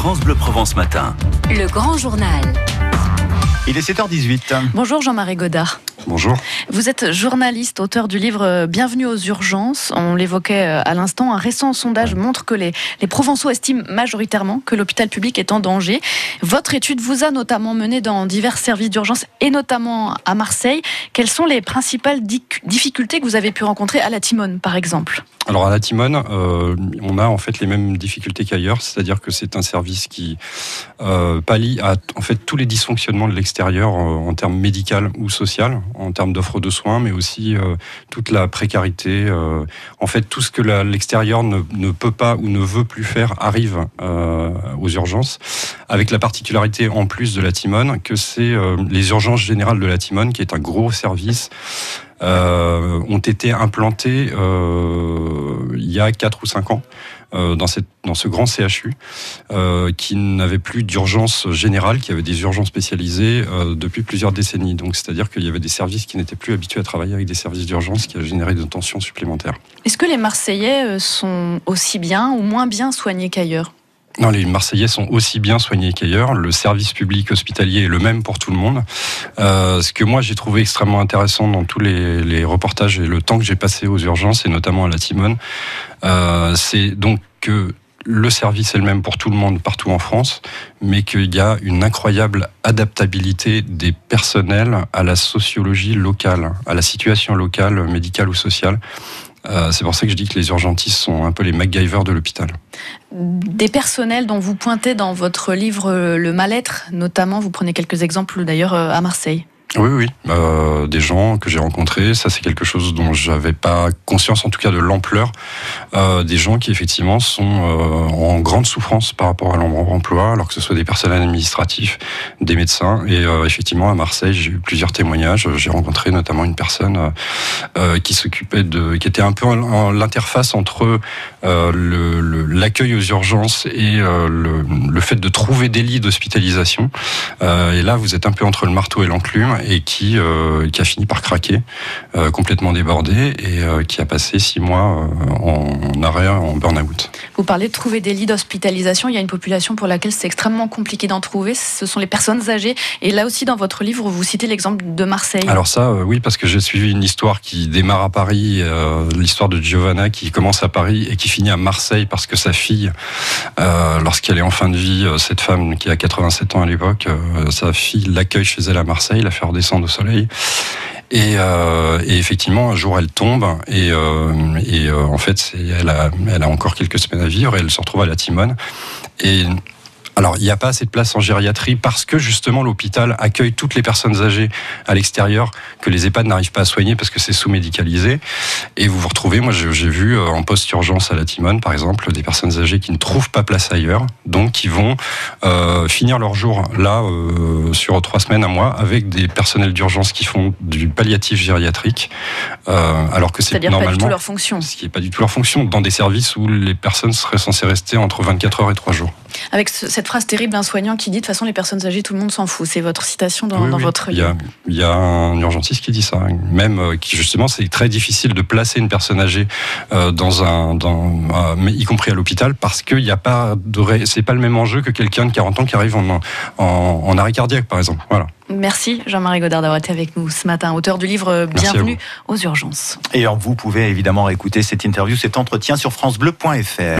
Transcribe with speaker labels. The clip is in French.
Speaker 1: France Bleu Provence Matin.
Speaker 2: Le grand journal.
Speaker 3: Il est 7h18.
Speaker 4: Bonjour Jean-Marie Godard.
Speaker 3: Bonjour.
Speaker 4: Vous êtes journaliste, auteur du livre euh, Bienvenue aux urgences. On l'évoquait euh, à l'instant. Un récent sondage montre que les, les Provençaux estiment majoritairement que l'hôpital public est en danger. Votre étude vous a notamment mené dans divers services d'urgence et notamment à Marseille. Quelles sont les principales difficultés que vous avez pu rencontrer à la Timone, par exemple?
Speaker 5: Alors à la Timone, euh, on a en fait les mêmes difficultés qu'ailleurs, c'est-à-dire que c'est un service qui euh, pallie à en fait tous les dysfonctionnements de l'extérieur euh, en termes médical ou social, en termes d'offres de soins, mais aussi euh, toute la précarité. Euh, en fait, tout ce que l'extérieur ne, peut pas ou ne veut plus faire arrive aux urgences, avec la particularité en plus de la Timone que c'est les urgences générales de la Timone, qui est un gros service euh, ont été implantés euh, il y a 4 ou 5 ans. Euh, dans, cette, dans ce grand CHU euh, qui n'avait plus d'urgence générale, qui avait des urgences spécialisées euh, depuis plusieurs décennies. Donc, c'est-à-dire qu'il y avait des services qui n'étaient plus habitués à travailler avec des services d'urgence, qui a généré de tensions supplémentaires.
Speaker 4: Est-ce que les Marseillais sont aussi bien ou moins bien soignés qu'ailleurs?
Speaker 5: Non, les Marseillais sont aussi bien soignés qu'ailleurs. Le service public hospitalier est le même pour tout le monde. Euh, ce que moi j'ai trouvé extrêmement intéressant dans tous les, reportages et le temps que j'ai passé aux urgences, et notamment à la Timone, euh, c'est donc que le service est le même pour tout le monde partout en France, mais qu'il y a une incroyable adaptabilité des personnels à la sociologie locale, à la situation locale, médicale ou sociale. Euh, c'est pour ça que je dis que les urgentistes sont un peu les MacGyver de l'hôpital.
Speaker 4: Des personnels dont vous pointez dans votre livre Le mal-être, notamment, vous prenez quelques exemples d'ailleurs euh, à Marseille.
Speaker 5: Oui, oui, euh, des gens que j'ai rencontrés, ça c'est quelque chose dont j'avais pas conscience, en tout cas de l'ampleur, euh, des gens qui effectivement sont euh, en grande souffrance par rapport à l'emploi, alors que ce soit des personnels administratifs, des médecins, et euh, effectivement à Marseille j'ai eu plusieurs témoignages, j'ai rencontré notamment une personne euh, qui s'occupait de, qui était un peu l'interface entre l'accueil le, aux urgences et le, le, fait de trouver des lits d'hospitalisation, et là vous êtes un peu entre le marteau et l'enclume et qui, euh, qui a fini par craquer, euh, complètement débordé et euh, qui a passé six mois en arrêt, en burn-out.
Speaker 4: Vous parlez de trouver des lits d'hospitalisation. Il y a une population pour laquelle c'est extrêmement compliqué d'en trouver. Ce sont les personnes âgées. Et là aussi, dans votre livre, vous citez l'exemple de Marseille.
Speaker 5: Alors ça, oui, parce que j'ai suivi une histoire qui démarre à Paris, l'histoire de Giovanna qui commence à Paris et qui finit à Marseille parce que sa fille, lorsqu'elle est en fin de vie, cette femme qui a 87 ans à l'époque, sa fille l'accueille chez elle à Marseille, la fait redescendre au soleil. Et, euh, et, effectivement, un jour, elle tombe et, euh, et euh, en fait, elle a, elle a encore quelques semaines à vivre et elle se retrouve à la Timone. Et alors, il n'y a pas assez de place en gériatrie parce que justement l'hôpital accueille toutes les personnes âgées à l'extérieur que les EHPAD n'arrivent pas à soigner parce que c'est sous-médicalisé. Et vous vous retrouvez, moi j'ai vu euh, en post-urgence à la Timone par exemple, des personnes âgées qui ne trouvent pas place ailleurs, donc qui vont euh, finir leur jour là euh, sur trois semaines, un mois, avec des personnels d'urgence qui font du palliatif gériatrique,
Speaker 4: euh, alors que c'est normalement pas du tout leur fonction.
Speaker 5: Ce qui n'est pas du tout leur fonction dans des services où les personnes seraient censées rester entre 24 heures et 3 jours.
Speaker 4: Avec cette phrase terrible d'un soignant qui dit de toute façon les personnes âgées tout le monde s'en fout. C'est votre citation dans, votre
Speaker 5: livre. Il y, a, un urgentiste qui dit ça, même euh, qui justement c'est très difficile de placer une personne âgée euh, dans un, dans, euh, y compris à l'hôpital, parce qu'il n'y a pas de, c'est pas le même enjeu que quelqu'un de 40 ans qui arrive en, en, en arrêt cardiaque par exemple. Voilà.
Speaker 4: Merci Jean-Marie Godard d'avoir été avec nous ce matin, auteur du livre Bienvenue aux urgences.
Speaker 3: Et vous pouvez évidemment écouter cette interview, cet entretien sur francebleu.fr.